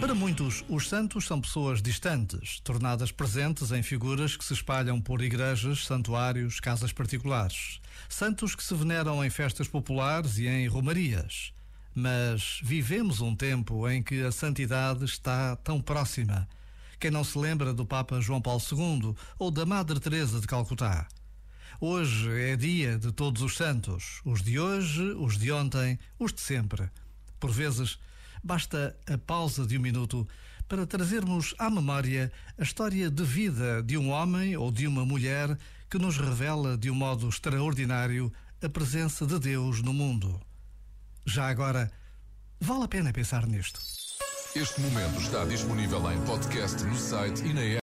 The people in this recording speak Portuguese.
Para muitos, os santos são pessoas distantes, tornadas presentes em figuras que se espalham por igrejas, santuários, casas particulares. Santos que se veneram em festas populares e em romarias. Mas vivemos um tempo em que a santidade está tão próxima. Quem não se lembra do Papa João Paulo II ou da Madre Teresa de Calcutá? Hoje é dia de todos os santos, os de hoje, os de ontem, os de sempre. Por vezes, Basta a pausa de um minuto para trazermos à memória a história de vida de um homem ou de uma mulher que nos revela de um modo extraordinário a presença de Deus no mundo. Já agora, vale a pena pensar nisto. Este momento está disponível em podcast no site e na app.